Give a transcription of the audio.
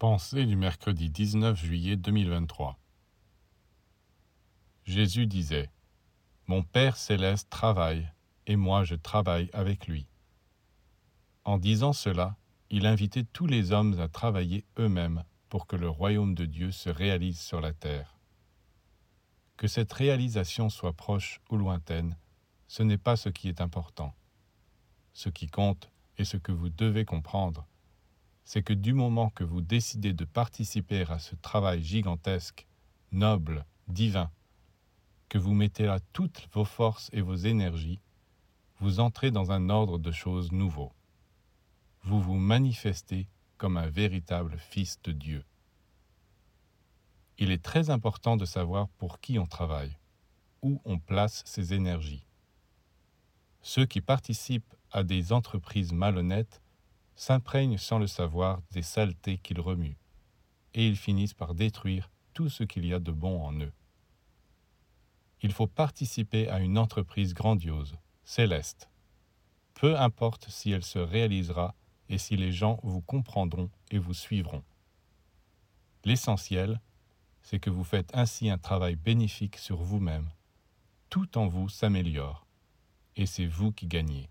Pensée du mercredi 19 juillet 2023 Jésus disait Mon Père céleste travaille, et moi je travaille avec lui. En disant cela, il invitait tous les hommes à travailler eux-mêmes pour que le royaume de Dieu se réalise sur la terre. Que cette réalisation soit proche ou lointaine, ce n'est pas ce qui est important. Ce qui compte et ce que vous devez comprendre, c'est que du moment que vous décidez de participer à ce travail gigantesque, noble, divin, que vous mettez là toutes vos forces et vos énergies, vous entrez dans un ordre de choses nouveau. Vous vous manifestez comme un véritable fils de Dieu. Il est très important de savoir pour qui on travaille, où on place ses énergies. Ceux qui participent à des entreprises malhonnêtes s'imprègnent sans le savoir des saletés qu'ils remuent, et ils finissent par détruire tout ce qu'il y a de bon en eux. Il faut participer à une entreprise grandiose, céleste. Peu importe si elle se réalisera et si les gens vous comprendront et vous suivront. L'essentiel, c'est que vous faites ainsi un travail bénéfique sur vous-même. Tout en vous s'améliore, et c'est vous qui gagnez.